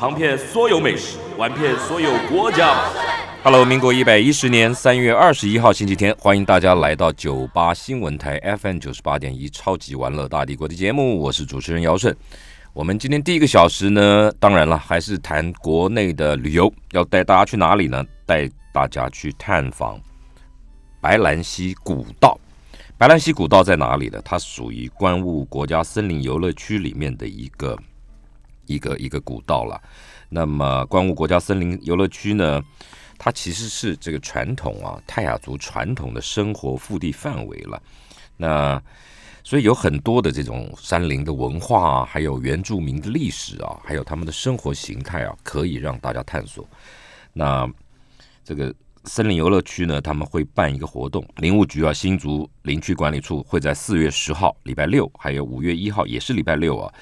尝遍所有美食，玩遍所有国家。Hello，民国一百一十年三月二十一号星期天，欢迎大家来到九八新闻台 FM 九十八点一超级玩乐大帝国的节目，我是主持人姚顺。我们今天第一个小时呢，当然了，还是谈国内的旅游，要带大家去哪里呢？带大家去探访白兰溪古道。白兰溪古道在哪里呢？它属于关雾国家森林游乐区里面的一个。一个一个古道了，那么关雾国家森林游乐区呢，它其实是这个传统啊泰雅族传统的生活腹地范围了。那所以有很多的这种山林的文化啊，还有原住民的历史啊，还有他们的生活形态啊，可以让大家探索。那这个森林游乐区呢，他们会办一个活动，林务局啊新竹林区管理处会在四月十号礼拜六，还有五月一号也是礼拜六啊，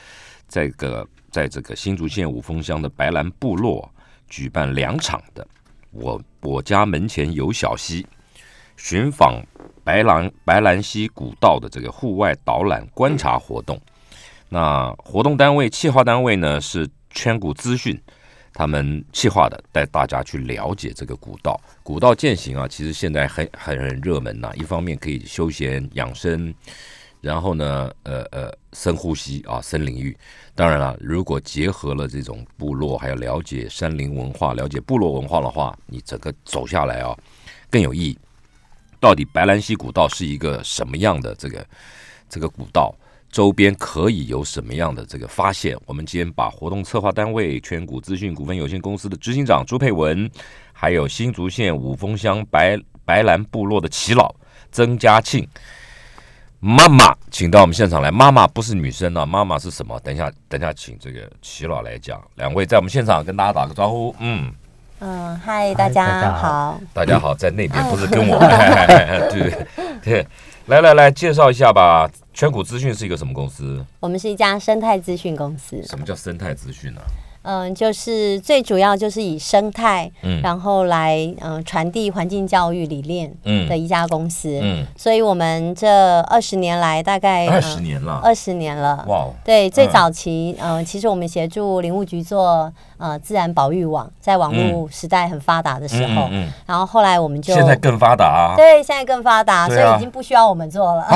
这个。在这个新竹县五峰乡的白兰部落举办两场的“我我家门前有小溪”寻访白兰白兰溪古道的这个户外导览观察活动。那活动单位、企划单位呢是圈古资讯，他们企划的，带大家去了解这个古道。古道践行啊，其实现在很很很热门呐。一方面可以休闲养生。然后呢，呃呃，深呼吸啊，森林浴。当然了，如果结合了这种部落，还要了解山林文化、了解部落文化的话，你整个走下来啊，更有意义。到底白兰溪古道是一个什么样的这个这个古道？周边可以有什么样的这个发现？我们今天把活动策划单位全谷资讯股份有限公司的执行长朱佩文，还有新竹县五峰乡白白兰部落的耆老曾家庆。妈妈，请到我们现场来。妈妈不是女生啊，妈妈是什么？等一下，等一下，请这个齐老来讲。两位在我们现场跟大家打个招呼。嗯嗯，嗨，大家好。大家好，在那边不是跟我。对对对，来来来，介绍一下吧。全谷资讯是一个什么公司？我们是一家生态资讯公司。什么叫生态资讯呢？嗯，就是最主要就是以生态，嗯，然后来嗯传递环境教育理念，嗯。的一家公司，嗯，所以我们这二十年来大概二十年了，二十年了，哇，对，最早期，嗯，其实我们协助林务局做。呃，自然保育网在网络时代很发达的时候，然后后来我们就现在更发达，对，现在更发达，所以已经不需要我们做了。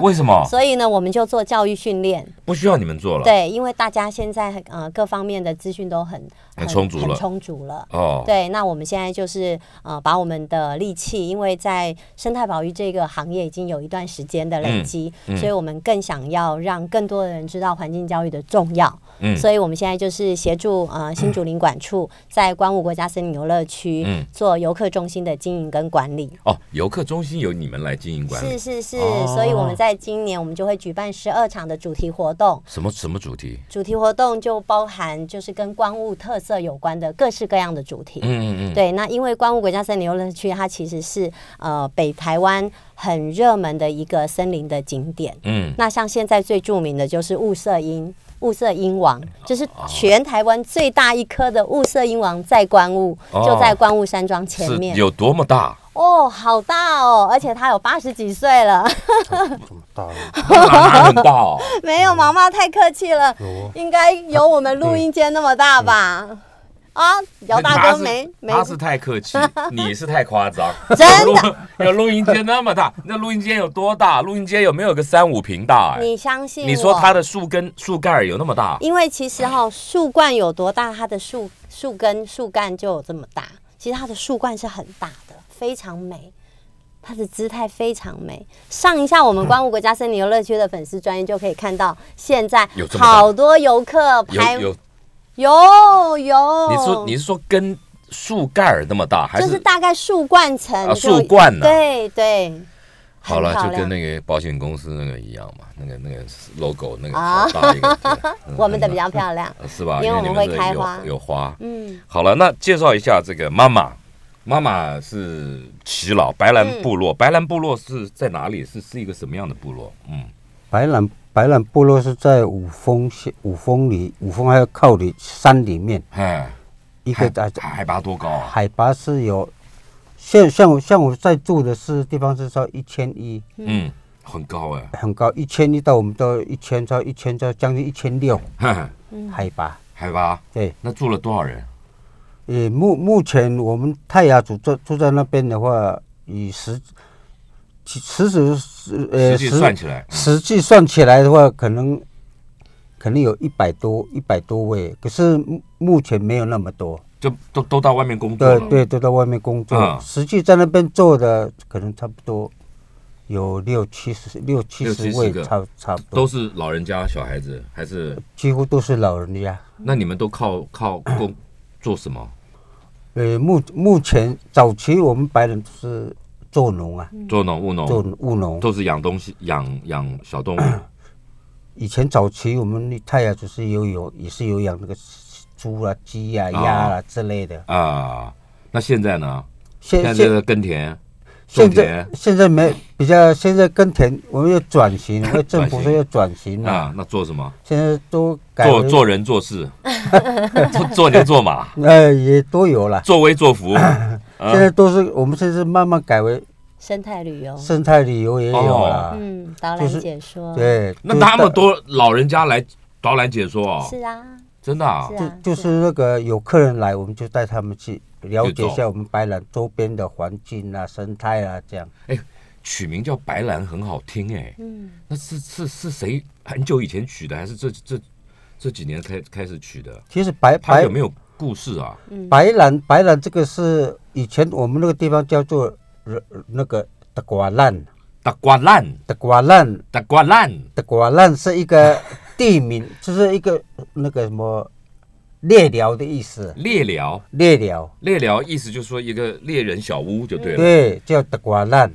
为什么？所以呢，我们就做教育训练，不需要你们做了。对，因为大家现在呃各方面的资讯都很很充足了，很充足了。哦，对，那我们现在就是呃把我们的力气，因为在生态保育这个行业已经有一段时间的累积，所以我们更想要让更多的人知道环境教育的重要。嗯，所以我们现在就是协助呃新竹林管处在关雾国家森林游乐区做游客中心的经营跟管理。哦，游客中心由你们来经营管理。是是是，所以我们在今年我们就会举办十二场的主题活动。什么什么主题？主题活动就包含就是跟关雾特色有关的各式各样的主题。嗯嗯嗯。对，那因为关雾国家森林游乐区它其实是呃北台湾很热门的一个森林的景点。嗯。那像现在最著名的就是雾色鹰。雾色鹰王就是全台湾最大一颗的雾色鹰王，在关雾，就在关雾山庄前面。有多么大？哦，好大哦！而且它有八十几岁了。这么大？很大哦。没有，毛毛太客气了。应该有我们录音间那么大吧？啊，姚大哥没没，他是太客气，你是太夸张。真的，有录音间那么大，那录音间有多大？录音间有没有个三五平大？你相信？你说它的树根、树干有那么大？因为其实哈，树冠有多大，它的树树根、树干就有这么大。其实它的树冠是很大的，非常美，它的姿态非常美。上一下我们关务国家森林游乐区的粉丝专业就可以看到，现在好多游客拍。有有有，你说你是说跟树盖儿那么大，还是就是大概树冠层？树冠呢？对对，好了，就跟那个保险公司那个一样嘛，那个那个 logo 那个啊好大一个，对嗯 我们的比较漂亮。呃是吧？因为我们会开花有花。嗯，好了，那介绍一下这个妈妈。妈妈是耆老白兰部嗯落，白兰部落是在哪里？是是一个什么样的部落？嗯，白兰白兰部落是在五峰县五峰里，五峰还要靠里山里面，哎，一个在海海拔多高啊？海拔是有，像像我像我在住的是地方是到一千一，嗯，很高哎。很高，一千一到我们到一千到一千到将近一千六哈 哈海拔。海拔，对，那住了多少人？呃，目目前我们泰雅族住住在那边的话，以实其实实是呃实际算起来，嗯实际算起来的话，可能可能有一百多一百多位，可是目目前没有那么多。就都都到外面工作了。对对，都到外面工作，嗯实际在那边做的可能差不多有六七十六七十位，差差不多都，是老人家、小孩子，还是几乎都是老人家。那你们都靠靠工做什么？呃，目目前早期我们白人是做农啊，做农务农做，务农。都是养东西、养养小动物。以前早期我们泰雅就是有有也是有养那个猪啊、鸡啊、哦鸭啊之类的。啊。那现在呢？现在这个耕田、种现在田现在没比较，现在耕田我们要转型，因为政府说要转型嘛。啊，那做什么？现在都改做做人做事，做做牛做马，呃 也都有了。作威作福。啊。现在都是我们现在慢慢改为生态旅游，生态旅游也有了。嗯，导览解说，，对，那那么多老人家来导览解说啊，是啊，真的啊？是啊，就是那个有客人来，我们就带他们去了解一下我们白兰周边的环境啊、生态啊，这样。哎取名叫白兰很好听哎。嗯，那是是是谁很久以前取的，还是这这这几年开开始取的？其实白白有没有故事啊？白兰白兰这个是以前我们那个地方叫做呃那个德瓜烂，德瓜烂，德瓜烂，德瓜烂，德瓜烂是一个 地名，就是一个那个什么猎寮的意思。猎寮，猎寮，猎寮意思就是说一个猎人小屋就对了。对，叫德瓜烂。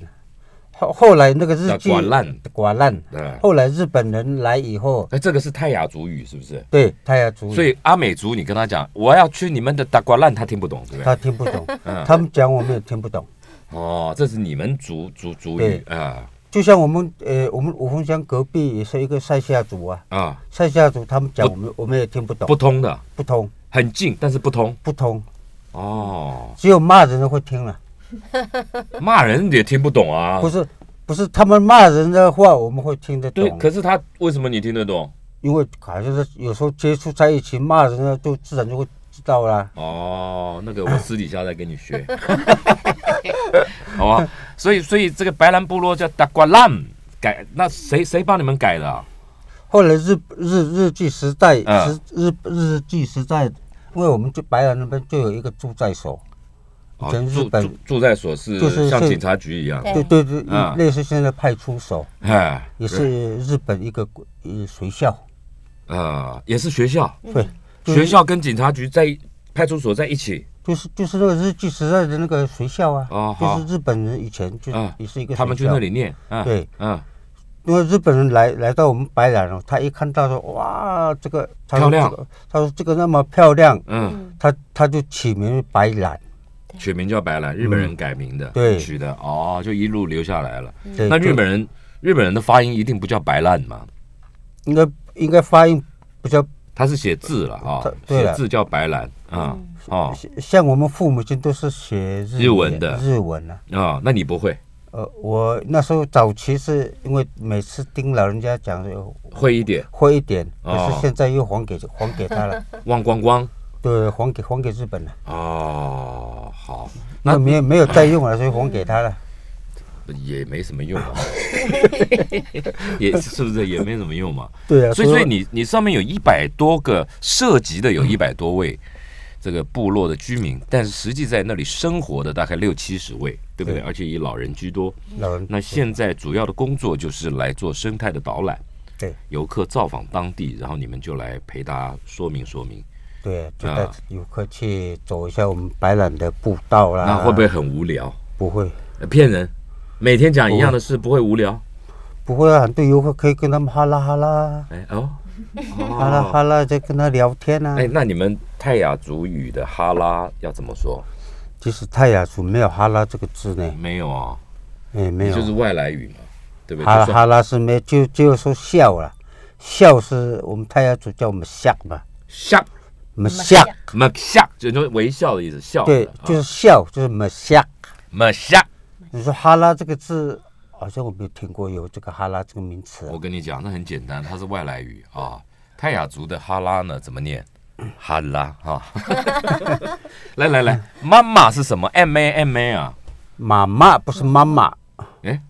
后后来那个日剧德瓜烂。德瓜烂，对，后来日本人来以后，哎这个是泰雅族语是不是？对泰雅族语，所以阿美族你跟他讲我要去你们的大瓜烂，他听不懂，对不对？他听不懂，嗯。他们讲我们也听不懂。哦，这是你们族族族语啊。就像我们呃，我们五峰乡隔壁也是一个塞夏族啊，啊，塞夏族他们讲我们我们也听不懂，不通的，不通。很近但是不通。不通，哦，只有骂人的会听了，骂人也听不懂啊不。是不是他们骂人的话我们会听得对，懂，可是他为什么你听得懂？因为好像是有时候接触在一起骂人呢，就自然就会知道了。哦，那个我私底下再跟你学，好吧？所以，所以这个白兰部落叫达瓜烂改，那谁谁帮你们改的、啊？后来日日日据时代嗯时日日据时代，因为我们就白兰那边就有一个驻在所，以哦前日本住住住在所是就是是像警察局一样，对。对对类似现在派出所，哎，也是日本一个呃学校，呃，也是学校，对，就是学校跟警察局在派出所在一起，就是就是那个日据时代的那个学校啊，哦就是日本人以前就嗯也是一个学校，他们去那里念，嗯，对，嗯，因为日本人来来到我们白兰哦，他一看到说哇这个他说漂亮这个他说这个那么漂亮，嗯，他他就起名白兰，取名叫白兰，日本人改名的，对。取的，哦，就一路留下来了。那日本人日本人的发音一定不叫白兰嘛？应该应该发音不叫他是写字了啊写字叫白兰啊哦。像我们父母亲都是写日日文的。日文啊。啊，那你不会？呃，我那时候早期是因为每次听老人家讲会一点。会一点，可哦是现在又还给还给他了，忘光光对，还给还给日本了，哦，好，那那没有没有再用了，所以还给他了。也没什么用啊，也是不是也没什么用嘛？对啊，所以所以你你上面有一百多个涉及的有一百多位这个部落的居民，但是实际在那里生活的大概六七十位，对不对？对而且以老人居多。老人那现在主要的工作就是来做生态的导览，对游客造访当地，然后你们就来陪大家说明说明。对，就啊带游客去走一下我们白兰的步道啦。那会不会很无聊？不会？呃骗人？每天讲一样的事，不会无聊。不会啊，很多游客可以跟他们哈拉哈拉，哎哦，哈拉哈拉在跟他聊天啊。哎，那你们泰雅族语的哈拉要怎么说？其实泰雅族没有哈拉这个字呢，没有啊，哎，没有。就是外来语嘛，对不对？哈拉哈拉是没就就说笑了，笑是我们泰雅族叫我们笑嘛，笑，我们笑，么笑，就是微笑的意思，笑。对，啊就是笑，就是么笑。么笑。你说哈拉这个字，好像我没有听过有这个哈拉这个名词啊。我跟你讲，那很简单，它是外来语啊。泰雅族的哈拉呢，怎么念？哈拉哈。来来来，妈妈是什么？M A M A 啊？妈妈不是妈妈，哎，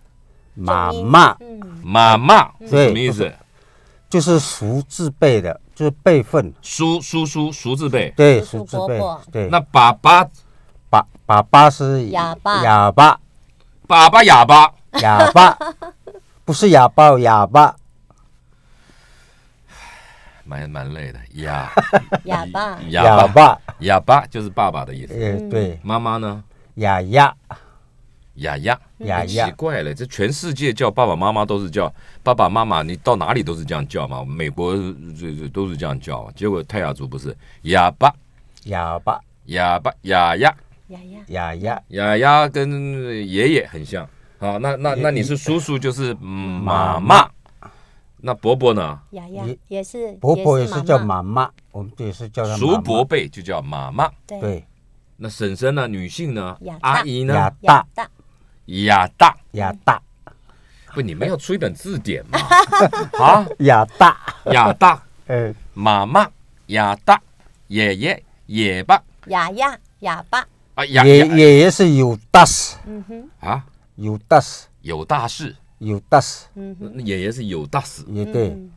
妈妈嗯，妈妈是什么意思？就是熟字辈的，就是辈分，叔叔叔叔字辈。对，叔字辈伯伯，对。那爸爸爸爸爸是哑巴哑巴，爸爸哑巴，哑巴，不是哑巴，哑巴。蛮蛮累的。哑 哑巴，哑巴哑巴，就是爸爸的意思。哎，对，妈妈呢？哑哑哑，哑奇怪了，这全世界叫爸爸妈妈都是叫爸爸妈妈，你到哪里都是这样叫嘛？美国这这都是这样叫，结果泰雅族不是哑巴。哑巴，哑巴哑哑哑哑，哑哑，哑哑跟爷爷很像。好，那那那你是叔叔就是嗯妈。妈，那伯伯呢？哑哑也也是，伯伯也是叫妈妈。妈，我们也是叫叔。伯辈就叫妈妈。对，对，那婶婶呢？女性呢？阿姨呢？哑？哑大，大，哑大。亚大，不，你们要出一本字典嘛？啊，哑大，哑大。嗯，妈妈，哑大。爷爷。野巴哑哑哑巴，啊哑爷爷爷是有大事，嗯哼，啊？有大事，有大事，有大事，嗯哼，爷爷是有大事，也对，嗯。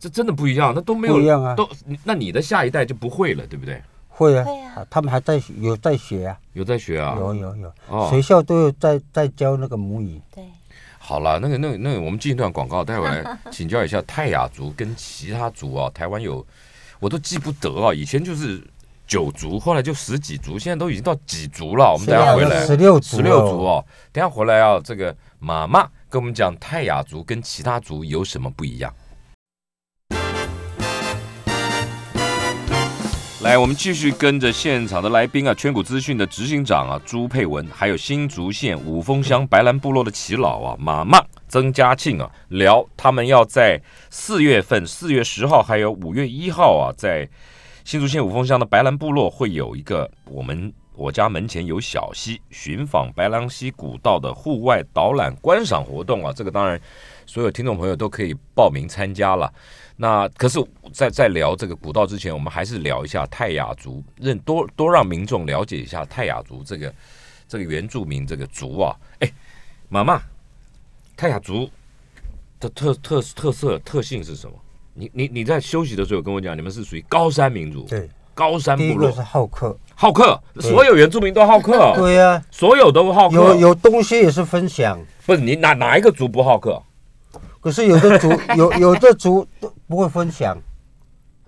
这真的不一样，那都没有不一样啊。都那你的下一代就不会了，对不对？会啊会啊，啊他们还在有在学啊，有在学啊？有有有哦，学校都有在在教那个母语。对，好了，那个那个那个，我们进一段广告，待会儿来 请教一下泰雅族跟其他族啊，台湾有我都记不得啊，以前就是九族，后来就十几族，现在都已经到几族了。我们等一下回来十六族，十六族，哦，等一下回来要这个妈妈跟我们讲泰雅族跟其他族有什么不一样。来，我们继续跟着现场的来宾啊，圈谷资讯的执行长啊朱佩文，还有新竹县五峰乡白兰部落的耆老啊马妈曾家庆啊，聊他们要在四月份，四月十号还有五月一号啊，在新竹县五峰乡的白兰部落会有一个我们我家门前有小溪寻访白兰溪古道的户外导览观赏活动啊，这个当然所有听众朋友都可以报名参加了。那可是，在在聊这个古道之前，我们还是聊一下泰雅族，认多多让民众了解一下泰雅族这个这个原住民这个族啊。哎，妈妈，泰雅族的特特特色特性是什么？你你你在休息的时候跟我讲，你们是属于高山民族，对，高山部落是好客，好客，所有原住民都好客，对呀，所有都好客。有有东西也是分享，不是你哪哪一个族不好客？可是有的族 有有的族都不会分享，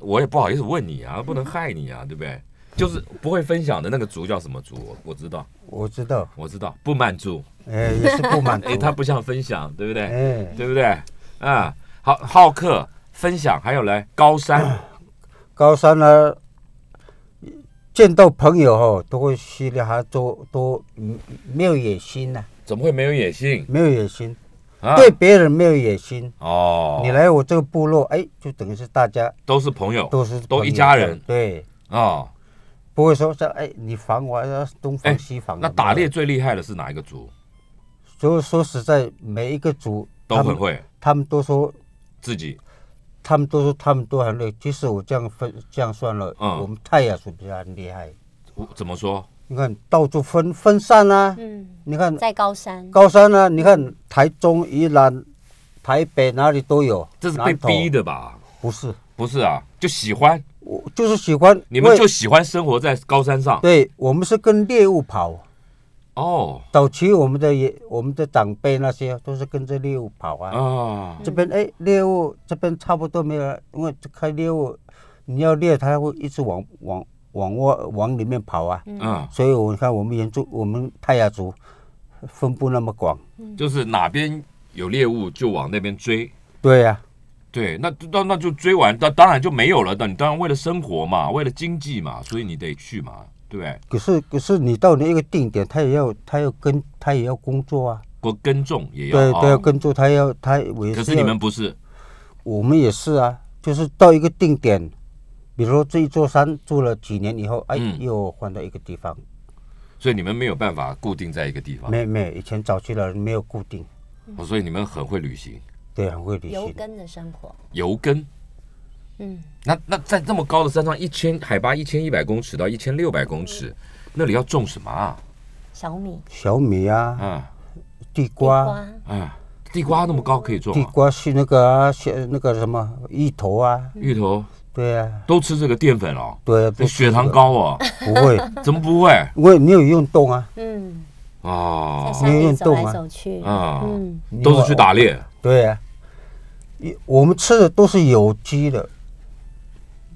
我也不好意思问你啊，不能害你啊，对不对？就是不会分享的那个族叫什么族？我我知道，我知道，我知道，不满足，哎，也是不满足 哎，，他不想分享，对不对？哎，对不对？啊，好好客分享，还有嘞，高山，高山呢，见到朋友哦，都会稀里哈多都嗯没有野心呐、怎么会没有野心？没有野心，啊？对别人没有野心。哦，你来我这个部落，哎，就等于是大家都是朋友都是都一家人对，哦。不会说像哎你防我，要东哎防西防的。那打猎最厉害的是哪一个族？所以说实在，每一个族都很会他们都说，自己他们都说他们都很累。即使我这样分这样算了，嗯我们泰雅族比较厉害。我怎么说？你看到处分分散啊，嗯，你看在高山，高山啊，你看台中、宜兰、台北哪里都有。这是被逼？的吧？不是，不是啊，就喜欢我就是喜欢。你们就喜欢生活在高山上对我们是跟猎物跑。哦早期我们的也我们的长辈那些都是跟着猎物跑啊。啊这边哎猎物这边差不多没有了，因为这开猎物你要猎，它会一直往往往外往里面跑啊。嗯所以我看我们原住我们泰雅族分布那么广。就是哪边有猎物就往那边追。对呀、对，那那那就追完，那当然就没有了。那你当然为了生活嘛，为了经济嘛，所以你得去嘛，对不对？可是可是你到那一个定点，他也要他要跟他也要工作啊。不耕种也要对，啊都要耕作，他要他也可是你们不是，我们也是啊，就是到一个定点，比如说这一座山住了几年以后，哎，嗯又换到一个地方。所以你们没有办法固定在一个地方，没没，以前早期的人没有固定，哦所以你们很会旅行，对，很会旅行。游耕的生活，游耕。嗯，那那在这么高的山上，一千海拔一千一百公尺到一千六百公尺，那里要种什么啊？小米、小米啊，啊。地地瓜，瓜，啊，地瓜那么高可以种啊？地瓜是那个啊，是那个什么芋头啊，芋头对啊，都吃这个淀粉哦，对啊，血糖高哦？不会，怎么不会？因为你有运动啊，嗯，在哦，山里走来没有运动啊走去，啊。嗯，都是去打猎。对啊，一我们吃的都是有机的，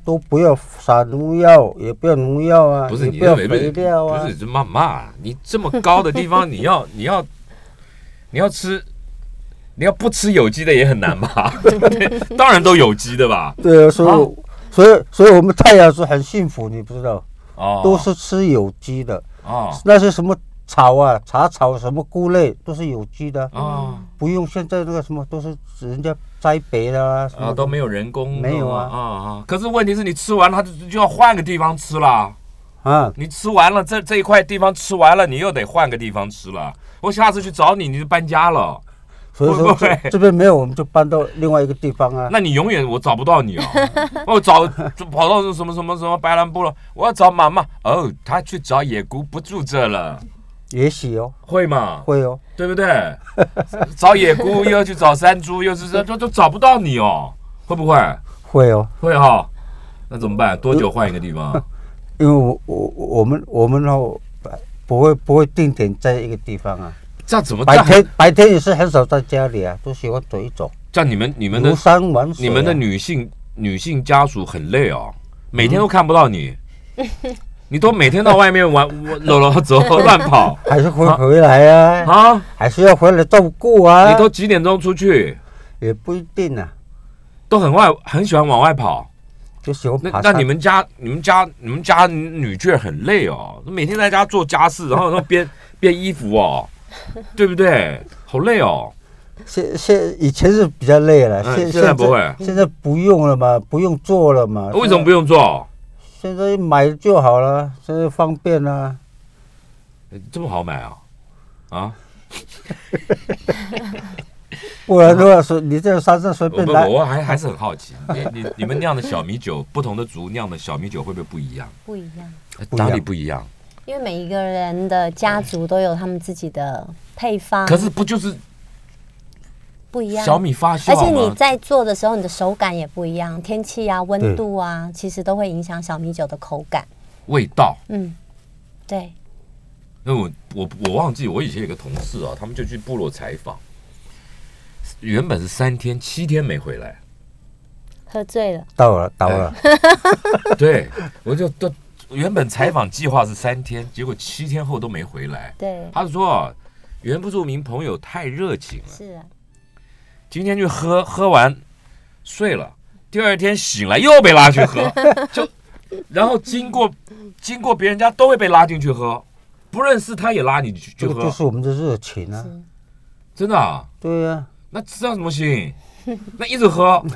都不要撒农药，也不要农药啊，不是你不要你认为不是肥料啊。不，是这妈妈，你这么高的地方，你要你要你要吃，你要不吃有机的也很难吧？对 不对？当然都有机的吧？对啊，所以我所以所以我们太阳是很幸福，你不知道，哦，都是吃有机的，哦。那些什么草啊、茶草、什么菇类都是有机的，哦。不用现在那个什么都是人家栽培的啊，什么。啊，都没有人工，没有啊。啊啊！可是问题是你吃完了，它就就要换个地方吃了。啊，你吃完了这这一块地方吃完了，你又得换个地方吃了。我下次去找你，你就搬家了。所以说这这边没有，我们就搬到另外一个地方啊。那你永远我找不到你哦，我找就跑到什么什么什么白兰部了，我要找妈妈哦，他去找野姑不住这了，也许哦，会嘛？会哦，对不对？找野姑又要去找山猪，又是这都都找不到你哦，会不会？会哦，会哈、那怎么办？多久换一个地方？因为我我我们我们哦不会不会定点在一个地方啊，这样怎么？白天白天也是很少在家里啊，都喜欢走一走，这样你们你们的游山玩水啊。你们的女性女性家属很累哦，每天都看不到你，你都每天到外面玩搂搂走乱跑 还是会回来啊，啊？还是要回来照顾啊。你都几点钟出去？也不一定啊，都很外很喜欢往外跑。就喜欢那爬山。那你们家你们家你们家女眷很累哦，每天在家做家事，然后然后编编衣服哦，对不对？好累哦。现现以前是比较累了，嗯现现在不会现在不用了嘛，不用做了嘛。为什么不用做？现在买就好了，现在方便啊。这么好买啊？啊？不然的话，是你在山上随，便来，我还还是很好奇，你你你们酿的小米酒，不同的族酿的小米酒会不会不一样？不一样。不一样哪里不一样？因为每一个人的家族都有他们自己的配方，可是不就是不一样。小米发酵而且你？在做的时候，你的手感也不一样，天气啊、温度啊，其实都会影响小米酒的口感。味道。嗯，对，因为我我我忘记，我以前有个同事啊，他们就去部落采访，原本是三天七天没回来，喝醉了，到了到了，对我就都原本采访计划是三天，结果七天后都没回来。对，他说啊，原不著名朋友太热情了，是啊，今天去喝，喝完睡了，第二天醒来又被拉去喝，就然后经过经过别人家都会被拉进去喝，不认识他也拉你去去喝。这就，是我们的热情啊。真的、啊？对呀，那这样怎么行？那一直喝，好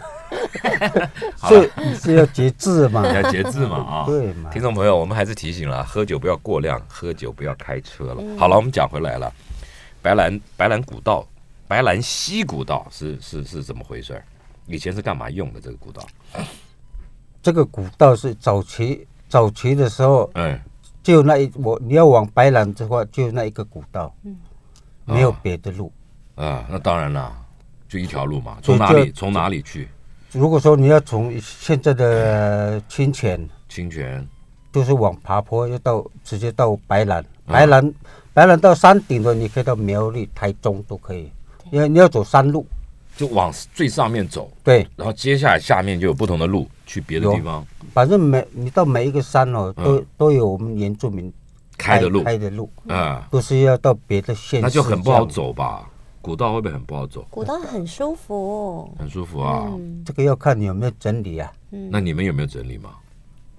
所了以是要节制嘛。要节制嘛啊！对嘛听众朋友，我们还是提醒了，喝酒不要过量，喝酒不要开车了。好了，我们讲回来了，白兰白兰古道、白兰溪古道是是是怎么回事？以前是干嘛用的这个古道？这个古道是早期早期的时候，嗯，就那一我你要往白兰的话，就那一个古道，没有别的路。啊，那当然了，就一条路嘛，从哪里从哪里去？如果说你要从现在的清泉，清泉就是往爬坡，要到直接到白兰，白兰白兰到山顶的，你可以到苗栗、台中都可以，因为你要走山路。就往最上面走，对，然后接下来下面就有不同的路去别的地方。反正每你到每一个山哦，都、嗯。都有我们原住民开的路，开的路，啊，都是要到别的县，那就很不好。走吧？古道会不会很不好走？古道很舒服，很舒服啊。嗯，这个要看你有没有整理啊。那你们有没有整理吗？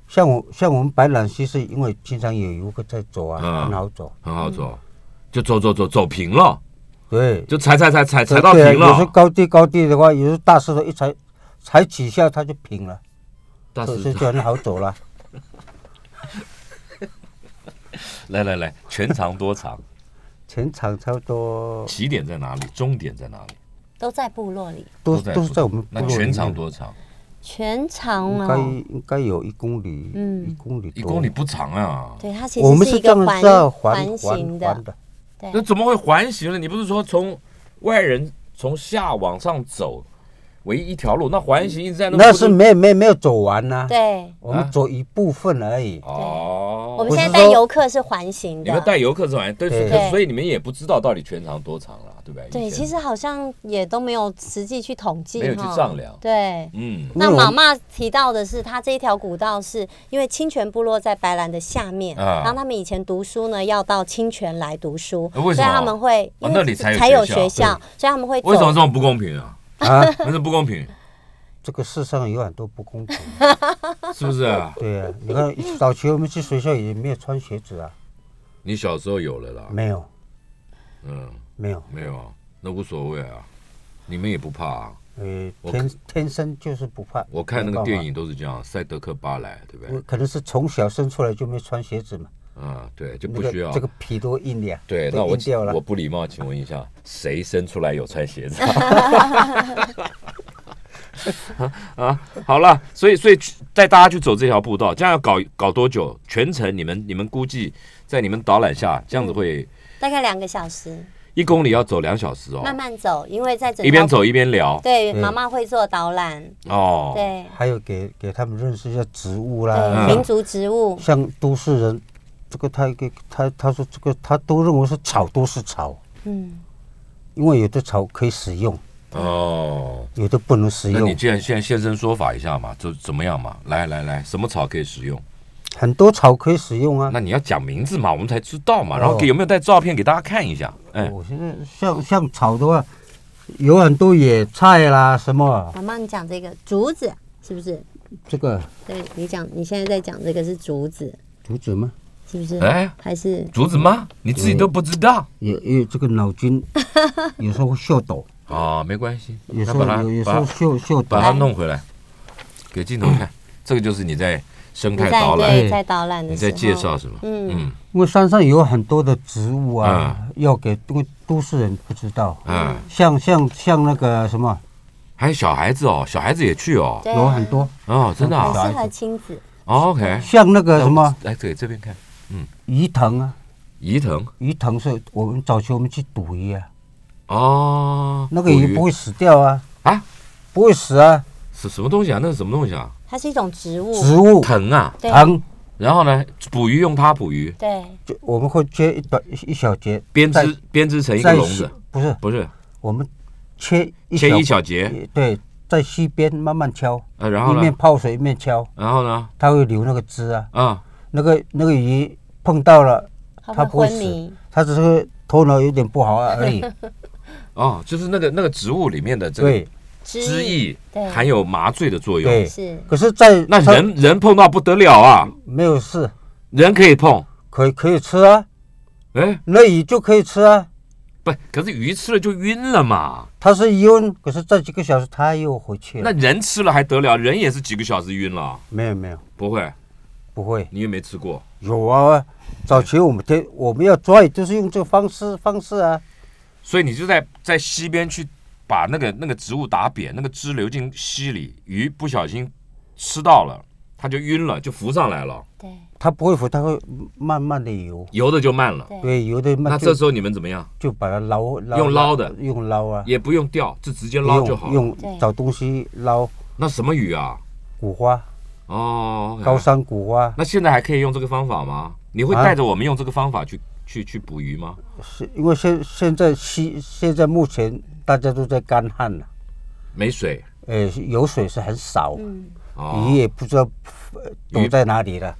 像我像我们白兰溪是因为经常有游客在走啊，嗯很好走。很好走，就走走走走平了，对，就踩踩踩踩踩到平了。有时候高地高地的话，有时候大石头一踩踩几下它就平了，大师所以所以就很好走了。来来来，全长多长？全场差不多起点在哪里？终点在哪里？都在部落里。都在都是在我们部那全长多长？全长应该哦，应该有一公里，嗯一公里。一公里不长啊。对，它其实我们实是一个是这样子啊，环形的，对那怎么会环形呢？你不是说从外人从下往上走，唯一一条路？那环形一直在那。那是没没没有走完呢、对。我们走一部分而已。哦。我们现在带游客是环形的，你们带游客是环，对，对。所以你们也不知道到底全长多长了，对不对？对，其实好像也都没有实际去统计，没有去哈。丈量。对，嗯，那妈妈提到的是，他这一条古道是因为清泉部落在白兰的下面，啊。然后他们以前读书呢要到清泉来读书，所以他们会因为哦那里才有学校，所以他们会走为什么这么不公平啊？啊，那是不公平，这个世上有很多不公平。是不是啊？对啊，你看早期我们去学校也没有穿鞋子啊，你小时候有了啦，没有嗯，没有，没有啊，那无所谓啊，你们也不怕啊。呃，天天生就是不怕。我看那个电影，都是这样，赛德克巴莱，对不对？可能是从小生出来就没穿鞋子嘛，啊，对，就不需要这个皮多硬的呀。对，那我我。不礼貌，请问一下，谁生出来有穿鞋子？啊，好了，所以所以带大家去走这条步道，这样要搞搞多久？全程你们你们估计在你们导览下，这样子会大概两个小时，一公里要走两小时哦，慢慢走，因为在整条一边走一边聊。对，妈妈会做导览，哦。对。还有给给他们认识一下植物，啦，嗯。民族植物，像都市人，这个他给他他说这个他都认为是草都是草，嗯，因为有的草可以使用，哦，有的不能使用。那你既然现在现身说法一下嘛，就怎么样嘛？来来来，什么草可以使用？很多草可以使用啊。那你要讲名字嘛，我们才知道嘛。然后哦给有没有带照片给大家看一下？哎，我现在像像草的话，有很多野菜啦，什么妈妈你讲这个竹子是不是？这个对你讲，你现在在讲这个是竹子，竹子吗？是不是？哎还是竹子吗？你自己都不知道有有这个脑筋，有时候会笑抖，哦，没关系，有时那把它候有有时候把秀秀抖把。它弄回来，给镜头看。这个就是你在生态导览，对在导览的，你在介绍什么？嗯。嗯。因为山上有很多的植物啊，要给都都市人不知道，嗯，像像像那个什么，还有小孩子哦，小孩子也去哦，啊有很多，哦，真的啊？很适合亲子，哦，OK，像那个什么来给这边看，嗯。鱼藤啊，鱼藤？鱼藤是我们早期我们去捕鱼啊，哦，那个鱼不会死掉啊，啊，不会死啊，是什么东西啊？那是什么东西啊？它是一种植物，植物。藤啊，对。藤。然后呢，捕鱼用它捕鱼，对，就我们会切一短一小节，编在织编织成一个笼子，不是。不是。我们切一切小一小节，对，在溪边慢慢敲，呃，然后一面，泡水一面敲，然后呢，它会留那个汁啊，啊，那个那个鱼碰到了，它它不会死。迷，它只是头脑有点不好而已。哦，就是那个那个植物里面的这个对汁液对含有麻醉的作用。对，是可是在，它那人人碰到不得了啊，没有事，人可以碰，可以可以吃啊，哎，那鱼就可以吃啊。不，可是鱼吃了就晕了嘛。它是晕，可是这几个小时它又回去那了。人吃了还得了？人也是几个小时晕了，没有没有，不会？不会你也没吃过。有啊。早期我们天我们要抓鱼就是用这个方式方式啊。所以你就在在溪边去把那个那个植物打扁，那个汁流进溪里，鱼不小心吃到了，它就晕了，就浮上来了，对它不会浮，它会慢慢的游。游的就慢了。对对，游的慢那这时候你们怎么样？就把它捞捞用捞的用捞啊，也不用钓，就直接捞就好了。用用找东西捞那什么鱼啊？古花，哦高山古花那现在还可以用这个方法吗？你会啊带着我们用这个方法去、去去捕鱼吗？是因为现现在西现在目前大家都在干旱了，没水呃，有水是很少，鱼，也不知道呃躲在哪里了，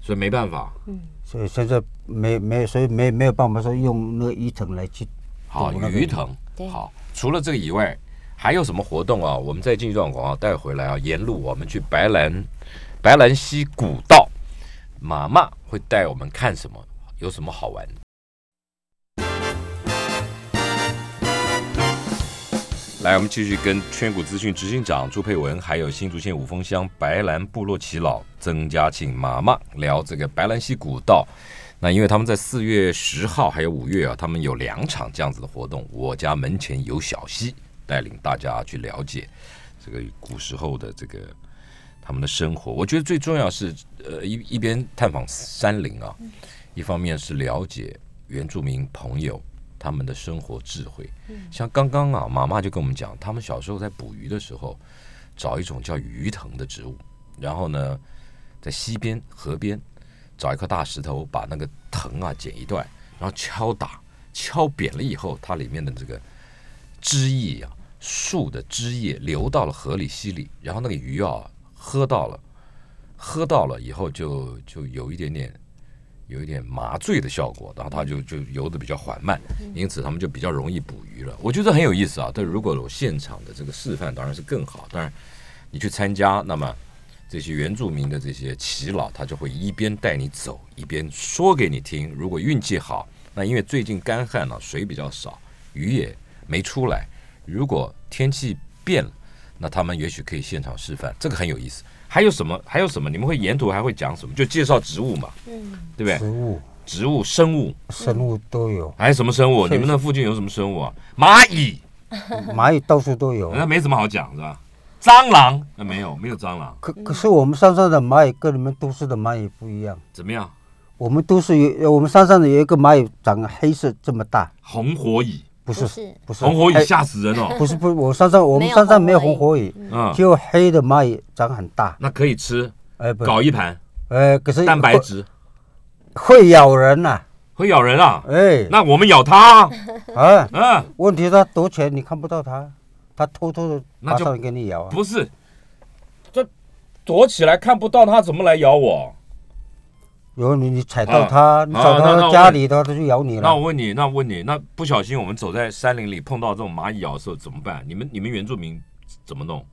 所以没办法。嗯所以现在没没，所以没没有办法说用那个鱼藤来去好鱼藤对，好。除了这个以外，还有什么活动啊？我们再进一段广告，带回来啊。沿路我们去白兰白兰溪古道，妈妈会带我们看什么？有什么好玩？来，我们继续跟圈谷资讯执行长朱佩文，还有新竹县五峰乡白兰部落耆老曾家庆妈妈聊这个白兰溪古道。那因为他们在四月十号还有五月啊，他们有两场这样子的活动。我家门前有小溪，带领大家去了解这个古时候的这个他们的生活。我觉得最重要是呃一一边探访山林啊，一方面是了解原住民朋友他们的生活智慧。像刚刚啊，妈妈就跟我们讲，他们小时候在捕鱼的时候，找一种叫鱼藤的植物，然后呢，在溪边、河边找一块大石头，把那个藤啊剪一段，然后敲打，敲扁了以后，它里面的这个汁液啊，树的汁液流到了河里、溪里，然后那个鱼啊喝到了，喝到了以后就就有一点点。有一点麻醉的效果，然后它就就游得比较缓慢，因此他们就比较容易捕鱼了。我觉得很有意思啊。但如果有现场的这个示范，当然是更好。当然，你去参加，那么这些原住民的这些耆老，他就会一边带你走，一边说给你听。如果运气好，那因为最近干旱了，水比较少，鱼也没出来。如果天气变了，那他们也许可以现场示范，这个很有意思。还有什么？还有什么？你们会沿途还会讲什么？就介绍植物嘛，嗯，对不对？植物、植物、生物，生物都有，还有什么生物？你们那附近有什么生物啊？蚂蚁，蚂蚁到处都有。那没什么好讲是吧？蟑螂，那没有，没有蟑螂，可可是我们山上的蚂蚁跟你们都市的蚂蚁不一样。怎么样？我们都市有，我们山上的有一个蚂蚁长得黑色这么大，红火蚁，不是不是红火蚁吓死人哦。不是不是，我山上 我们山上没有红火蚁，嗯，只有黑的蚂蚁长很大。那可以吃，哎，搞一盘哎可是蛋白质，会咬人呐。会咬人啊。哎那我们咬它啊，啊，嗯，问题它躲起来你看不到它，它偷偷的那就爬上来给你咬啊。不是，这躲起来看不到它，怎么来咬我？有你你踩到它，你啊找到家里的话，它就咬你了。那我问你，那我问你，那不小心我们走在山林里碰到这种蚂蚁咬的时候怎么办？你们你们原住民怎么弄？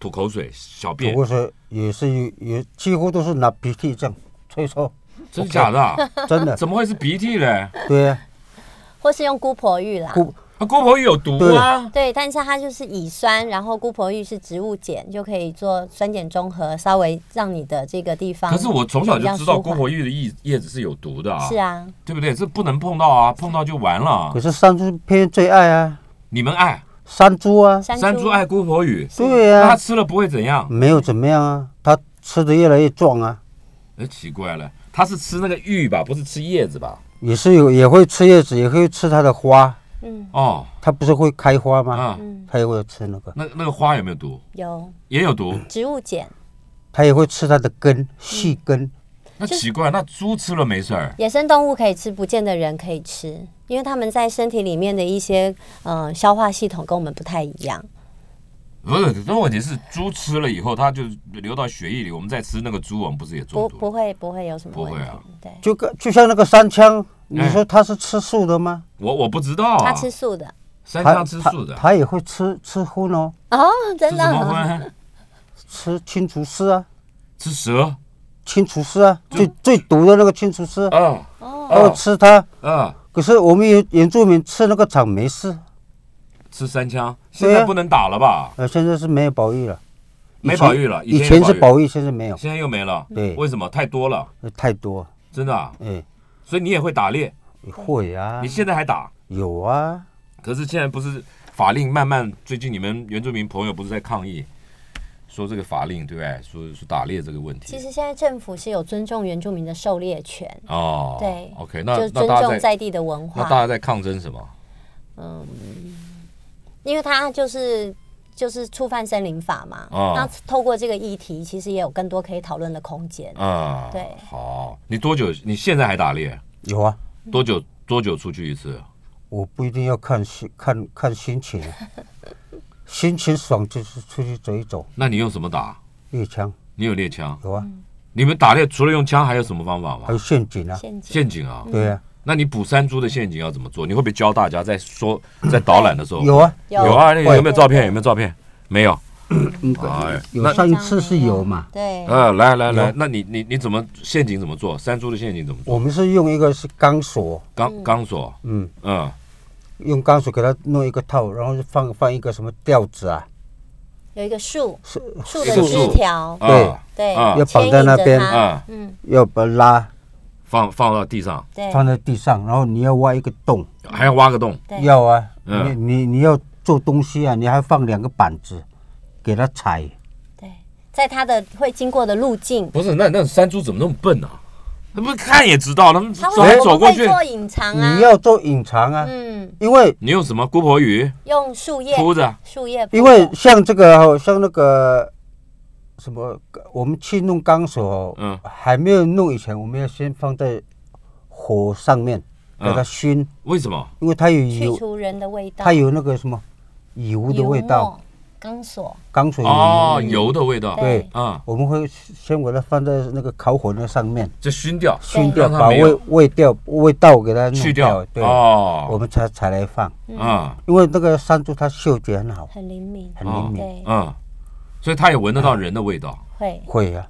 吐口水、小便不，过是也是有也几乎都是拿鼻涕这样吹抽，真的假的啊？真的怎么会是鼻涕嘞？对呀。或是用姑婆浴啦。姑啊，姑婆芋有毒啊！对，但是它就是乙酸，然后姑婆芋是植物碱，就可以做酸碱中和，稍微让你的这个地方。可是我从小就知道姑婆芋的叶叶子是有毒的啊，是啊，对不对？这不能碰到啊，碰到就完了。可。是山猪偏最爱啊，你们爱？山猪啊，山山猪爱姑婆芋，对啊。它、吃了不会怎样？没有怎么样啊，它吃的越来越壮啊，哎，奇怪了，它是吃那个芋吧，不是吃叶子吧？也是有也会吃叶子，也会吃它的花，嗯哦，它不是会开花吗？啊，嗯，它也会吃那个，那那个花有没有毒？有也有毒。植物碱，它也会吃它的根细根，那奇怪，那猪吃了没事儿？野生动物可以吃，不见得人可以吃，因为它们在身体里面的一些呃消化系统跟我们不太一样。不是，这问题是猪吃了以后，它就流到血液里，我们再吃那个猪，我们不是也中毒？不不会不会有什么，不会啊对，就跟就像那个三枪，你哎说他是吃素的吗？我我不知道。啊。他吃素的。它山枪吃素的，它它也会吃吃荤哦，哦，真吃什么的荤？吃青竹丝啊，吃蛇。青竹丝啊，最最毒的那个青竹丝，啊。哦，吃它。啊！可是我们原原住民吃那个草没事，吃三枪，现在不能打了吧？呃，现在是没有保育了，没以前保育了，以前是保育，现在没有，现在又没了。对。为什么？太多了，呃太多，真的啊。哎，所以你也会打猎，会啊你，现在还打？有啊，可是现在不是法令慢慢，最近你们原住民朋友不是在抗议，说这个法令对不对？说说打猎这个问题。其实现在政府是有尊重原住民的狩猎权，哦，对，OK，那就是尊那大家在重在地的文化那大，家在抗争什么？嗯因为他就是。就是触犯森林法嘛，哦那透过这个议题，其实也有更多可以讨论的空间。啊，对好，你多久？你现在还打猎？有啊，多久？多久出去一次？我不一定要看心看看心情，啊 心情爽就是出去走一走，那你用什么打？猎枪你有猎枪？有啊，你们打猎除了用枪，还有什么方法吗还？有陷阱啊，陷阱。陷阱啊？对呀，那你捕山猪的陷阱要怎么做？你会不会教大家在说在导览的时候？有啊，有有啊，那有没有照片？有没有照片？没有。嗯哎，有那上一次是有嘛，对，呃，来来来，那你你你怎么陷阱怎么做？山猪的陷阱怎么做？我们是用一个是钢索，钢钢索，嗯，嗯，用钢索给它弄一个套，然后就放放一个什么吊子啊，有一个树，树树的树枝条，对。对，啊。要绑在那边。嗯，要把它拉放放到地上，对，放在地上，然后你要挖一个洞，还要挖个洞。对。要啊，嗯。你你你要做东西啊，你还放两个板子给它踩，对，在它的会经过的路径，不是，那那山猪怎么那么笨啊？他们看也知道，他们它走走过去。做隐藏啊，你要做隐藏啊，嗯，因为你用什么？姑婆鱼？用树叶铺着？树叶，因为像这个哦像那个什么，我们去弄钢索哦，嗯。还没有弄以前，我们要先放在火上面给它嗯熏，为什么？因为它有油，去除人的味道，它有那个什么油的味道，钢索，钢索有哦，油。油的味道。对。啊，我们会先把它放在那个烤火那上面，就熏掉，熏掉，把味味调味道给它去掉。对，我哦，们才才来放。嗯。因为那个山猪它嗅觉很好，很灵敏，很灵敏，对，嗯，所以它也闻得到人的味道。会会啊，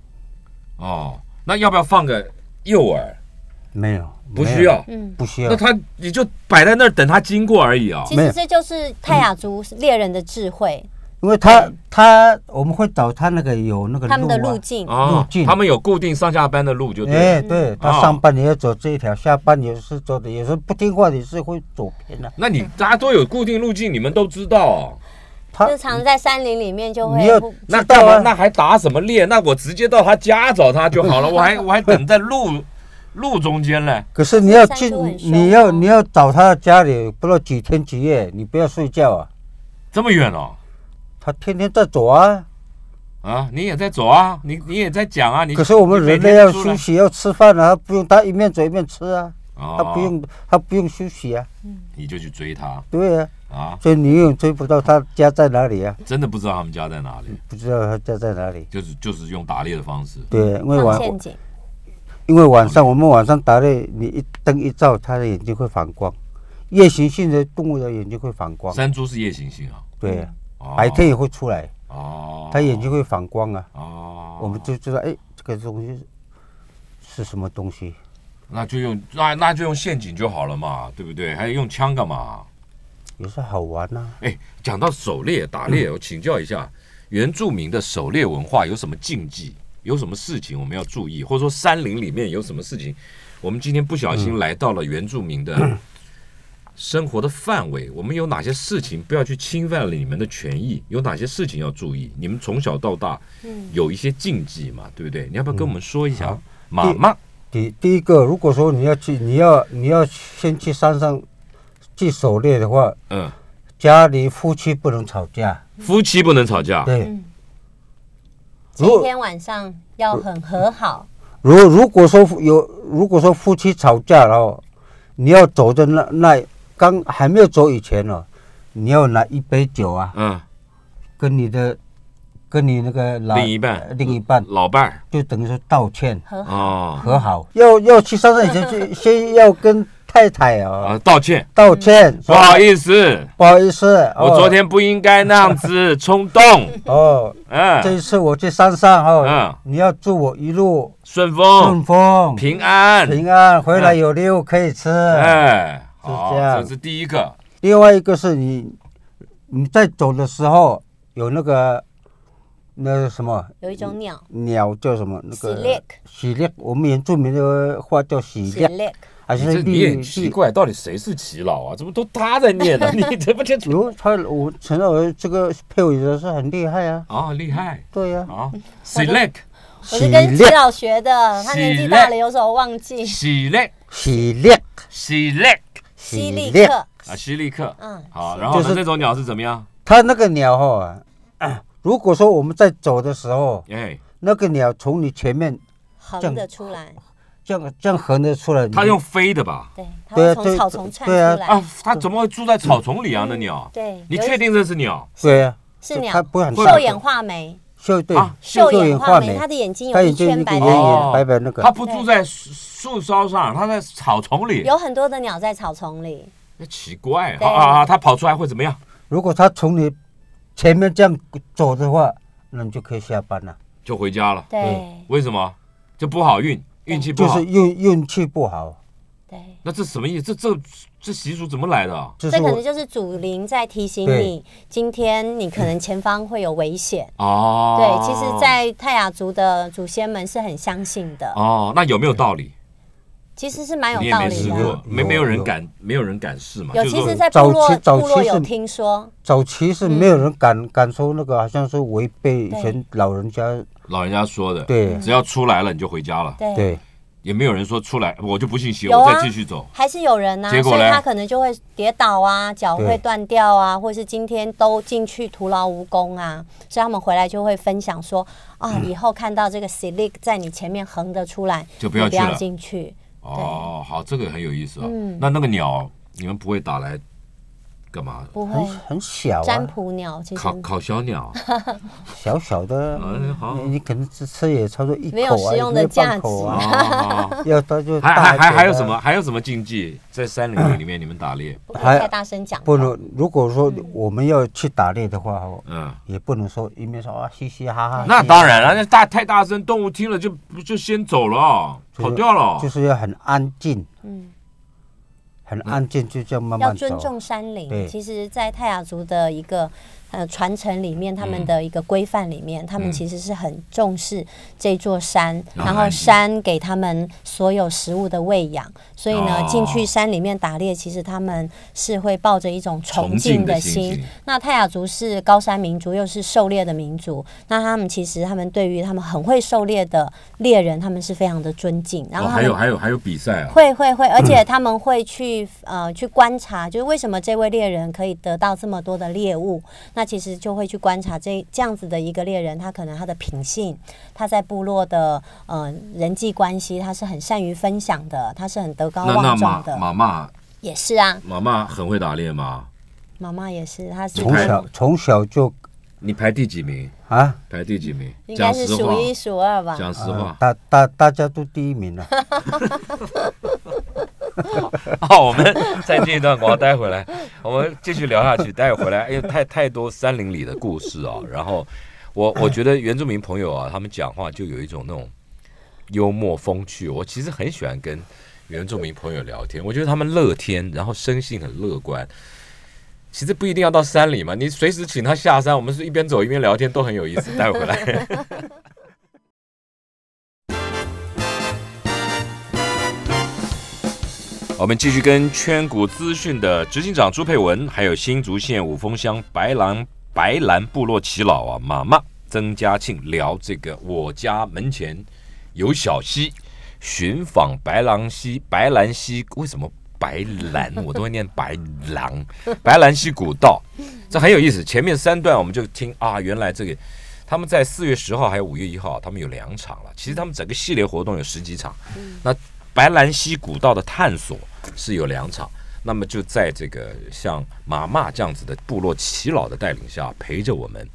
哦，那要不要放个诱饵？没有，不需要。嗯。不需要那。它你就摆在那儿等它经过而已啊。其实这就是泰雅族猎人的智慧，因为他他我们会找他那个有那个他们的路径，哦路，径他们有固定上下班的路就对对他哦上班你要走这一条，下班也是走的，有时候不听话你是会走偏的。那你大家都有固定路径，你们都知道哦。他就藏在山林里面就会你要那干嘛？知道啊那还打什么猎？那我直接到他家找他就好了。我还 我还等在路路中间嘞。可是你要进你要哦你要找他的家里，不知道几天几夜，你不要睡觉啊。这么远哦？他天天在走啊，啊，你也在走啊，你你也在讲啊，你可是我们人类要休息要吃饭啊，他不用他一面走一面吃啊，哦他不用他不用休息啊，你就去追他对啊，啊，所以你永远追不到他家在哪里啊，真的不知道他们家在哪里，不知道他家在哪里。就是就是用打猎的方式。对，因为晚因为晚上我们晚上打猎，你一灯一照，他的眼睛会反光。夜行性的动物的眼睛会反光，山猪是夜行性啊，对白天也会出来，哦，它眼睛会反光啊，哦，我们就知道，哎，这个东西是什么东西？那就用那那就用陷阱就好了嘛，对不对？还用枪干嘛？也是好玩呐、哎，讲到狩猎打猎，我请教一下，原住民的狩猎文化有什么禁忌？有什么事情我们要注意？或者说山林里面有什么事情？我们今天不小心来到了原住民的 生活的范围，我们有哪些事情不要去侵犯了你们的权益？有哪些事情要注意？你们从小到大有一些禁忌嘛，对不对？你要不要跟我们说一下？妈妈，第第一个，如果说你要去，你要你要先去山上去狩猎的话，嗯，家里夫妻不能吵架。夫妻不能吵架。对，嗯，如天晚上要很和好，如如果说有，如果说夫妻吵架了哦，你要走的那那刚还没有走以前哦，你要拿一杯酒啊，嗯，跟你的跟你那个老另一半。呃另一半。老伴儿。就等于说道歉和好，哦。和好。要要去山上以前就先要跟太太哦啊，道歉，道歉，不好意思，不好意思，我昨天不应该那样子冲动。哦，嗯这嗯，一次我去山上哦嗯，你要祝我一路顺风。顺风。风平安。平安，回来有猎物可以吃。哎，好，这样。这是第一个。另外一个是你你在走的时候有那个那什么？有一种鸟，鸟叫什么？那喜个猎，喜猎，我们原住民的话叫喜猎，还是你也奇怪，到底谁是耆老啊？怎么都他在念呢？你怎么清楚？有他，我陈老师这个配偶的是很厉害啊。啊，厉害对呀、啊！select 我是跟齐老学的，他年纪大了有时候忘记，喜猎喜猎，select 犀利猎克，啊，犀利克。嗯，好，然后呢？就是这种鸟是怎么样？它那个鸟哈、啊，如果说我们在走的时候，哎，那个鸟从你前面横着出来，这样这样横着出来，它用飞的吧？对，它会从草丛窜出来啊，，它怎么会住在草丛里啊？那鸟？对，你确定这是鸟？对啊、是鸟它？不会很兽眼画眉，秀对啊秀眼眼画眉，眉，他的眼睛有他一圈白白白白那个它，不住在树树梢上，它在草丛里，有很多的鸟在草丛里。那奇怪啊啊！它跑出来会怎么样？如果它从你前面这样走的话，那你就可以下班了。就回家了。对为什么？就不好运，运气不好就是。运运气不好，对，那这什么意思？这这这习俗怎么来的这可能就是祖灵在提醒你，今天你可能前方会有危险。哦，对，其实，在泰雅族的祖先们是很相信的，哦，那有没有道理？其实是蛮有道理的。没试过啊。，没有没有人敢，没有人敢试嘛？有，其实，在部落早部落有期是听说，早期是没有人敢敢说那个，好像是违背以前老人家老人家说的，对。只要出来了你就回家了，对，也没有人说出来我就不信邪，我再继续走。还是有人呐、所以他可能就会跌倒啊，脚会断掉啊，或是今天都进去徒劳无功啊，所以他们回来就会分享说啊，以后看到这个 silic 在你前面横着出来，你不要就不要进去。哦，好，这个很有意思啊。嗯那那个鸟，你们不会打来干嘛？不会很很小占啊，卜鸟其实烤烤小鸟，小小的，嗯，好，你你可能吃吃也差不多一没有口啊，食用的也没有半价值口啊，要到就还还还还有什么？还有什么禁忌？在山林里面你们打猎？不可以还太大声讲。不能，如果说我们要去打猎的话，哦嗯，也不能说一面说啊嘻嘻哈哈。那当然了，那大太大声，动物听了就就先走了，跑掉了。就是要很安静，嗯，很安静，就这样慢要慢走。尊重山林。其实，在泰雅族的一个呃传承里面，他们的一个规范里面，他们嗯。其实是很重视这座山，然后山给他们所有食物的喂养。所以呢哦，进去山里面打猎，其实他们是会抱着一种崇敬敬的的心。那泰雅族是高山民族，又是狩猎的民族，那他们其实他们对于他们很会狩猎的猎人，他们是非常的尊敬。然后哦，还有还有还有比赛啊！会会会，而且他们会去呃去观察，就是为什么这位猎人可以得到这么多的猎物，那其实就会去观察这这样子的一个猎人，他可能他的品性，他在部落的呃人际关系，他是很善于分享的，他是很德高那那马望重的，妈妈也是啊，妈妈很会打猎吗？妈妈也是，他是从小从小就你排第几名？啊，排第几名？应该是数，一数二吧。讲实话。大大大家都第一名了。好，我们再这一段广告，待回来，我们继续聊下去。待会回来，因为太太多山林里的故事啊。然后我我觉得原住民朋友啊，他们讲话就有一种那种幽默风趣。我其实很喜欢跟原住民朋友聊天，我觉得他们乐天，然后生性很乐观。其实不一定要到山里嘛，你随时请他下山，我们是一边走一边聊天，都很有意思。待会回来。我们继续跟圈股资讯的执行长朱佩文，还有新竹县五峰乡白兰白兰部落耆老啊妈妈曾家庆聊这个我家门前有小溪，寻访白兰溪白兰溪为什么白兰我都会念白狼白兰溪古道，这很有意思。前面三段我们就听啊，原来这个他们在四月十号还有五月一号，他们有两场了。其实他们整个系列活动有十几场。那白兰溪古道的探索是有两场，那么就在这个像马骂这样子的部落耆老的带领下，陪着我们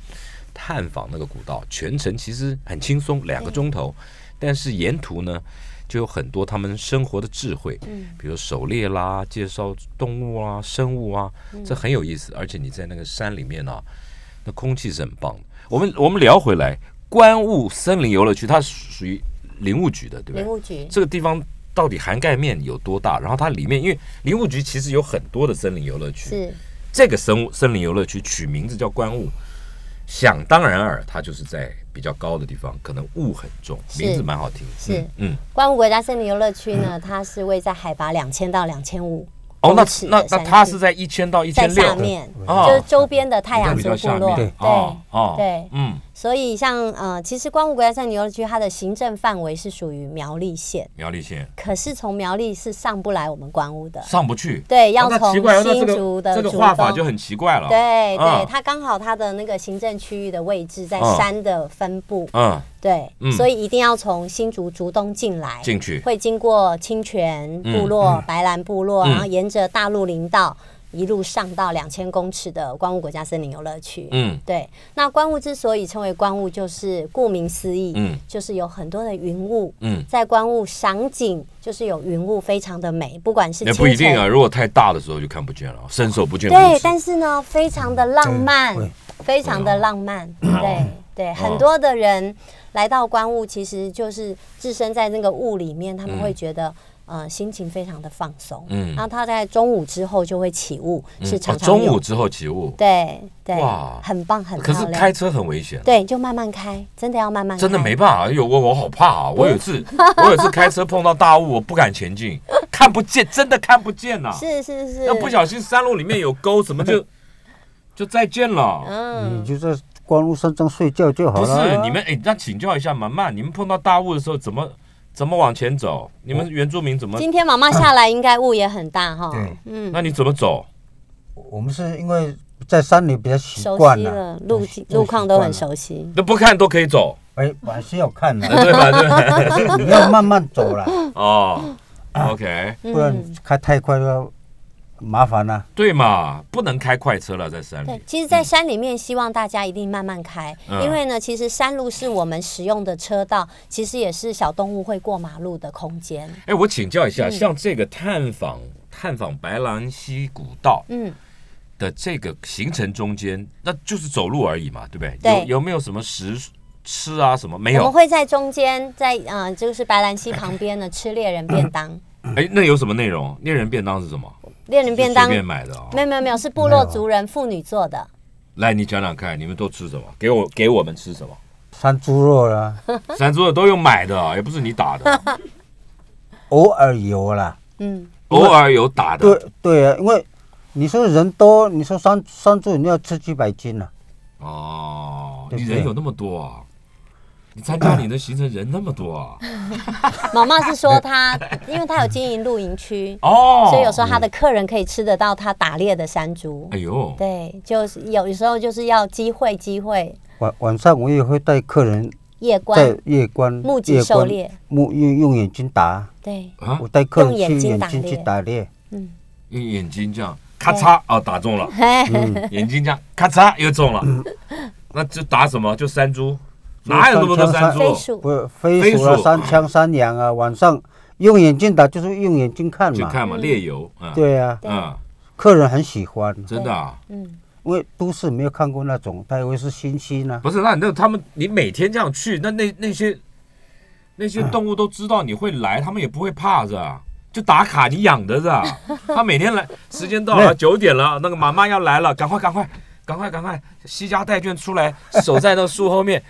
探访那个古道，全程其实很轻松，两个钟头，但是沿途呢。就有很多他们生活的智慧，比如狩猎啦、介绍动物啊、生物啊，这很有意思。而且你在那个山里面啊，那空气是很棒的。我们我们聊回来，观雾森林游乐区它属于林务局的，对不对？林务局这个地方到底涵盖面有多大？然后它里面，因为林务局其实有很多的森林游乐区，是。这个森森林游乐区取名字叫观雾，想当然尔，它就是在比较高的地方，可能雾很重，名字蛮好听。是嗯，嗯。关雾国家森林游乐区呢，它是位在海拔两千到两千五哦，那那那它是在一千到一千六下，面，哦就是周边的太阳比较下族部落，面。对哦哦对。嗯，所以像呃，其实光雾国家森林游乐区它的行政范围是属于苗栗县，苗栗县。可是从苗栗是上不来我们关雾的，上不去，对，要从新这个这个竹的竹东画法就很奇怪了。对对，嗯。它刚好它的那个行政区域的位置在嗯山的分布，嗯，对嗯，所以一定要从新竹竹东进来，进去。会经过清泉部落、白兰部落，嗯。然后沿着大陆林道一路上到两千公尺的观雾国家森林游乐区。嗯对，那观雾之所以称为观雾，就是顾名思义，嗯就是有很多的云雾。嗯，在观雾赏景，就是有云雾，非常的美，不管是也清不一定啊，如果太大的时候就看不见了，伸手不见五对，但是呢，非常的浪漫，非常的浪漫。哦对对，很多的人来到观雾，其实就是置身在那个雾里面，他们会觉得。呃，心情非常的放松，嗯嗯，然后他在中午之后就会起雾，是哦常常有中午之后起雾，对对哇，很棒，很可。是开车很危险。对，就慢慢开，真的要慢慢开。真的没办法，有我我好怕啊！我有一次，我有一次开车碰到大雾，我不敢前进，看不见，真的看不见呐、是是是，要不小心山路里面有沟，怎么就 就再见了？嗯你就在光路上正睡觉就好不。是你们哎，那请教一下妈妈，你们碰到大雾的时候怎么怎么往前走？你们原住民怎么？今天妈妈下来应该雾也很大哈。对嗯，那你怎么走？我们是因为在山里比较习熟惯了悉了，，路路况都很熟悉。那不看都可以走，哎，还是要看的，对吧？对吧 你要慢慢走了，哦，OK，不然嗯，开太快要麻烦了。对嘛，不能开快车了，在山对里，。其实，在山里面，希望大家一定慢慢开，嗯因为呢，其实山路是我们使用的车道，其实也是小动物会过马路的空间。哎，我请教一嗯下，像这个探访探访白兰溪古道，嗯，的这个行程中间，那就是走路而已嘛，对不对？对有有没有什么食吃啊？什么没有我们？会在中间，在呃，就是白兰溪旁边呢吃猎人便当。哎，那有什么内容？猎人便当是什么？猎人便当便买的哦、没有没有没有，是部落族人妇女做的。来，你讲讲看，你们都吃什么？给我给我们吃什么？山猪肉啦，山猪肉都有买的啊，也不是你打的，偶尔有啦。嗯，偶尔有打的。对对啊，因为你说人多，你说山山猪你要吃几百斤呢、哦，对对你人有那么多啊？你参加你的行程人那么多啊？妈妈是说他，因为他有经营露营区，哦，所以有时候他的客人可以吃得到他打猎的山猪。哎呦，对，就是有时候就是要机会机会。晚晚上我也会带客人夜在观，夜观目击狩猎。目用用眼睛打，对，啊？我，带客人用眼去睛打猎。眼睛去打猎。嗯，用眼睛这样咔嚓啊，打中了。嘿，眼睛这样咔嚓又中了，那就打什么？就山猪，哪有那么多山猪？飞鼠。不是飞鼠。啊、飞鼠山枪、三羊啊，晚上用眼睛打就是用眼睛看嘛。去看嘛，猎游，嗯，对啊，对。嗯，客人很喜欢，真的啊，嗯，因为都市没有看过那种，他以为是猩猩呢。不是，那那他们你每天这样去，那那那些那些动物都知道你会来，他们也不会怕是吧？就打卡你养的是吧？他每天来，时间到了九点了，那个妈妈要来了，赶快赶快赶快赶快，西家带眷出来，守在那树后面，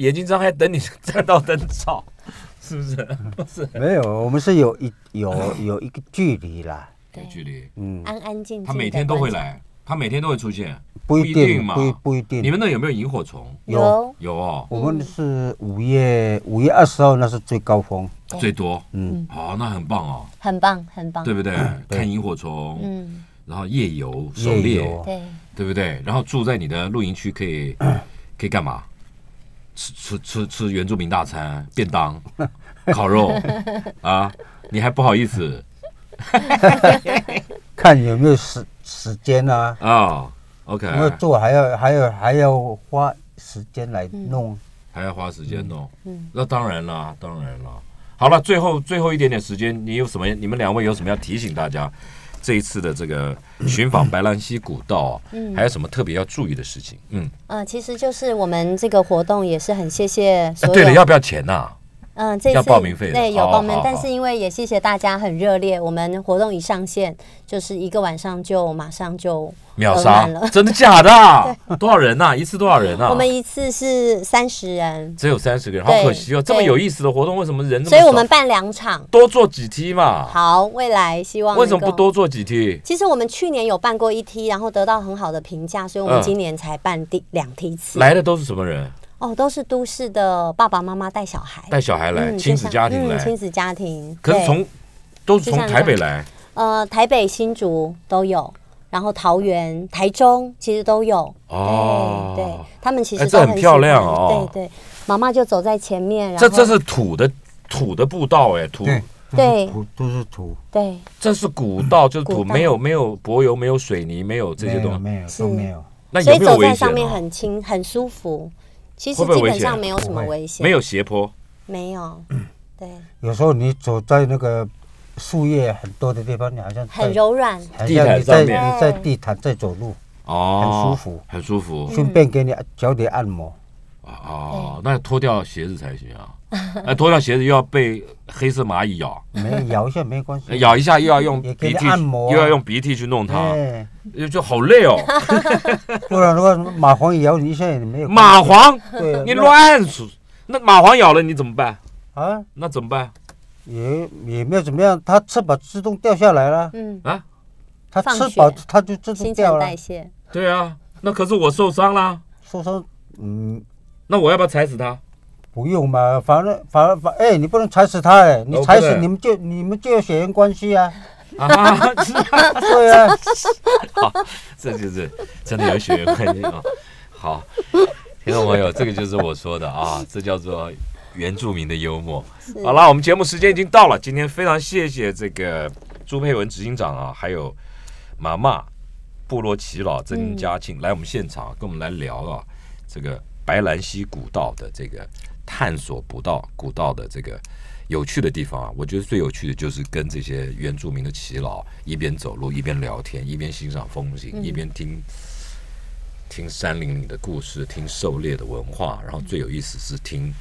眼睛张开等你站到灯照，是不是？不是，没有，我们是有一有有一个距离啦。有距离。嗯，安安静静。他每天都会。来，他每天都会出现。不一定，嘛不一不一定。你们那有没有萤火虫？有，有哦，我们是五月五月二十号，那是最高峰。最多。嗯，好，那很棒哦，很棒，很棒。对不对？看萤火虫，嗯，然后夜游、狩夜猎，对，对不对？然后住在你的露营区可以 可以干嘛？吃吃吃吃原住民大餐、便当、烤肉啊！你还不好意思 看有没有时时间啊，啊？OK，因为做还要还要还要花时间来弄。还要花时间弄。嗯那当然啦，当然了。好了，最后最后一点点时间，你有什么？你们两位有什么要提醒大家？这一次的这个寻访白兰溪古道啊，嗯还有什么特别要注意的事情？嗯，呃，其实就是我们这个活动也是很谢谢。对了，要不要钱呐？嗯，这要次报名费对有报名但是因为也谢谢大家很热烈，我们活动一上线，就是一个晚上就马上就秒杀了，真的假的啊？多少人呐？一次多少人啊？我们一次是三十人，只有三十个人，好可惜哦！这么有意思的活动，为什么人所以我们办两场。多做几梯嘛？好，未来希望为什么？不多做几梯？其实我们去年有办过一梯，然后得到很好的评价，所以我们嗯今年才办第两梯次。来的都是什么人？哦，都是都市的爸爸妈妈带小孩，带小孩来，嗯亲子家庭亲子家庭。可是从都是从台北来，呃台北、新竹都有，然后桃园、台中其实都有。哦对对，他们其实哎都这很漂亮哦对对，妈妈就走在前面，然后这这是土的土的步道哎，土对对土都是土，对，这是古道，就是土，没有没有柏油，没有水泥，没有这些东西。没有没有都没有。那所以有没有危险走在上面啊？很轻很舒服。其实基本上没有什么危险，没有斜坡，没有，对，有时候你走在那个树叶很多的地方，你好像很，柔软，好地毯像你在上面。你在地毯在走路，哦，很舒服。很舒服。嗯。顺便给你脚底按摩。哦，那脱掉鞋子才行啊！那脱掉鞋子又要被黑色蚂蚁咬，没咬一下没关系，咬一下又要用鼻涕，按摩啊又要用鼻涕去弄它，哎，就好累哦。不然的话，蚂蟥咬你一下也没有。蚂蟥，对啊，你乱说。那蚂蟥咬了你怎么办？啊，那怎么办？也也没有怎么样，它吃饱自动掉下来了，嗯，啊？它放吃饱它就自动掉了陈代。谢，对啊，那可是我受伤啦，受伤，嗯，那我要不要踩死他？不用嘛，反正反正反，哎，你不能踩死他哎，你踩死你们就你们就有血缘关系啊，啊，对啊 对啊，这就是真的有血缘关系啊。好，听众朋友，这个就是我说的啊，这叫做原住民的幽默。好了，我们节目时间已经到了，今天非常谢谢这个朱佩文执行长啊，还有妈妈部落耆老曾家庆、来我们现场跟我们来聊啊，这个白兰溪古道的这个探索古道古道的这个。有趣的地方啊，我觉得最有趣的就是跟这些原住民的耆老一边走路一边聊天，一边欣赏风景，一边听听山林里的故事，听狩猎的文化，然后最有意思是听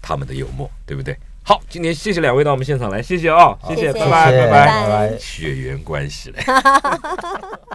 他们的幽默，对不对？好，今天谢谢两位到我们现场来，谢谢啊、谢谢谢拜拜，谢谢拜拜。拜拜。血缘关系嘞。